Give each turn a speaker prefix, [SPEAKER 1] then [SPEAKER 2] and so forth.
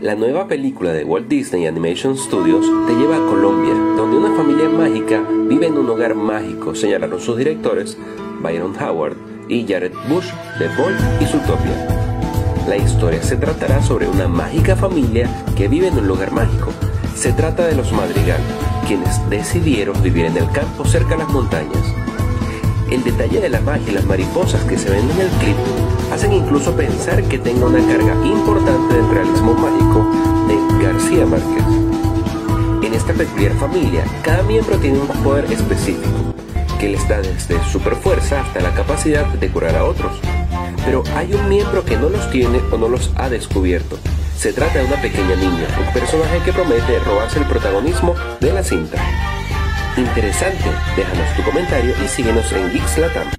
[SPEAKER 1] La nueva película de Walt Disney Animation Studios te lleva a Colombia, donde una familia mágica vive en un hogar mágico, señalaron sus directores Byron Howard y Jared Bush de Bolt y Zootopia. La historia se tratará sobre una mágica familia que vive en un lugar mágico. Se trata de los Madrigal, quienes decidieron vivir en el campo cerca de las montañas. El detalle de la magia y las mariposas que se ven en el clip hacen incluso pensar que tenga una carga importante del realismo mágico de García Márquez. En esta peculiar familia, cada miembro tiene un poder específico, que les da desde superfuerza hasta la capacidad de curar a otros. Pero hay un miembro que no los tiene o no los ha descubierto. Se trata de una pequeña niña, un personaje que promete robarse el protagonismo de la cinta. Interesante, déjanos tu comentario y síguenos en Geeks Latam.